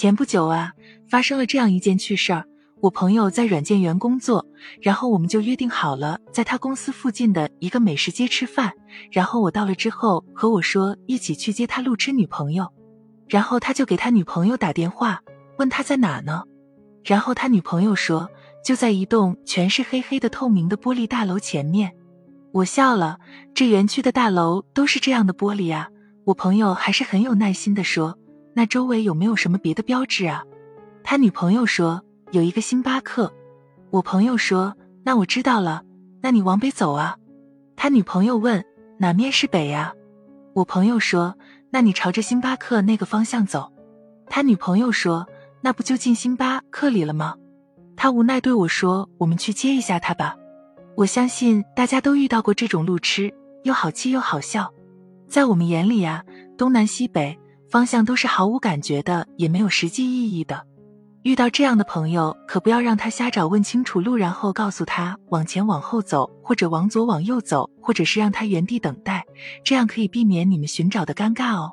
前不久啊，发生了这样一件趣事儿。我朋友在软件园工作，然后我们就约定好了，在他公司附近的一个美食街吃饭。然后我到了之后，和我说一起去接他路痴女朋友。然后他就给他女朋友打电话，问他在哪呢？然后他女朋友说就在一栋全是黑黑的透明的玻璃大楼前面。我笑了，这园区的大楼都是这样的玻璃啊。我朋友还是很有耐心的说。那周围有没有什么别的标志啊？他女朋友说有一个星巴克。我朋友说那我知道了，那你往北走啊。他女朋友问哪面是北呀？我朋友说那你朝着星巴克那个方向走。他女朋友说那不就进星巴克里了吗？他无奈对我说我们去接一下他吧。我相信大家都遇到过这种路痴，又好气又好笑。在我们眼里呀，东南西北。方向都是毫无感觉的，也没有实际意义的。遇到这样的朋友，可不要让他瞎找，问清楚路，然后告诉他往前往后走，或者往左往右走，或者是让他原地等待，这样可以避免你们寻找的尴尬哦。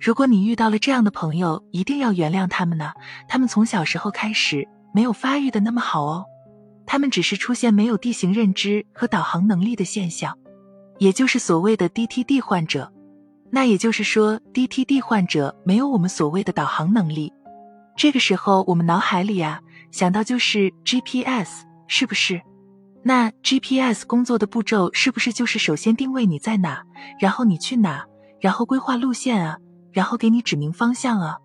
如果你遇到了这样的朋友，一定要原谅他们呢。他们从小时候开始没有发育的那么好哦，他们只是出现没有地形认知和导航能力的现象，也就是所谓的 DTD 患者。那也就是说，DTD 患者没有我们所谓的导航能力。这个时候，我们脑海里啊想到就是 GPS，是不是？那 GPS 工作的步骤是不是就是首先定位你在哪，然后你去哪，然后规划路线啊，然后给你指明方向啊？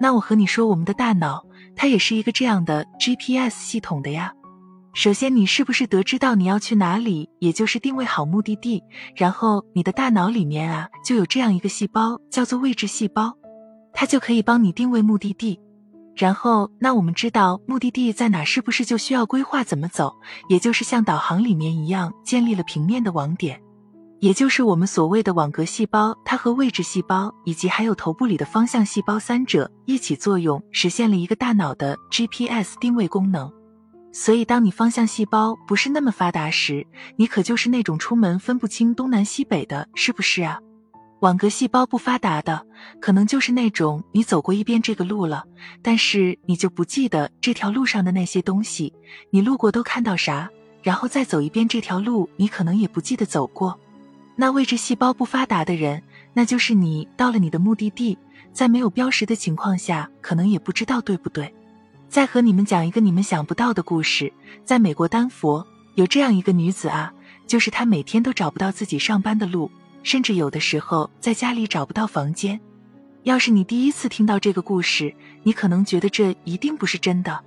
那我和你说，我们的大脑它也是一个这样的 GPS 系统的呀。首先，你是不是得知到你要去哪里，也就是定位好目的地，然后你的大脑里面啊就有这样一个细胞，叫做位置细胞，它就可以帮你定位目的地。然后，那我们知道目的地在哪，是不是就需要规划怎么走？也就是像导航里面一样，建立了平面的网点，也就是我们所谓的网格细胞，它和位置细胞以及还有头部里的方向细胞三者一起作用，实现了一个大脑的 GPS 定位功能。所以，当你方向细胞不是那么发达时，你可就是那种出门分不清东南西北的，是不是啊？网格细胞不发达的，可能就是那种你走过一遍这个路了，但是你就不记得这条路上的那些东西，你路过都看到啥，然后再走一遍这条路，你可能也不记得走过。那位置细胞不发达的人，那就是你到了你的目的地，在没有标识的情况下，可能也不知道对不对。再和你们讲一个你们想不到的故事。在美国丹佛，有这样一个女子啊，就是她每天都找不到自己上班的路，甚至有的时候在家里找不到房间。要是你第一次听到这个故事，你可能觉得这一定不是真的。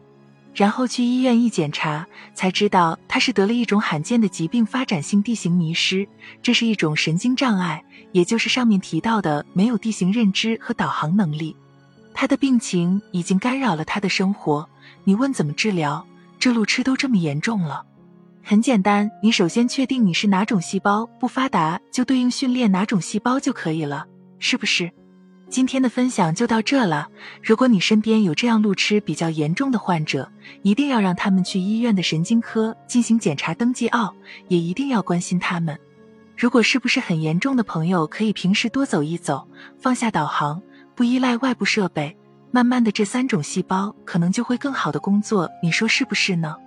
然后去医院一检查，才知道她是得了一种罕见的疾病——发展性地形迷失。这是一种神经障碍，也就是上面提到的没有地形认知和导航能力。他的病情已经干扰了他的生活，你问怎么治疗？这路痴都这么严重了，很简单，你首先确定你是哪种细胞不发达，就对应训练哪种细胞就可以了，是不是？今天的分享就到这了。如果你身边有这样路痴比较严重的患者，一定要让他们去医院的神经科进行检查登记哦，也一定要关心他们。如果是不是很严重的朋友，可以平时多走一走，放下导航。不依赖外部设备，慢慢的这三种细胞可能就会更好的工作，你说是不是呢？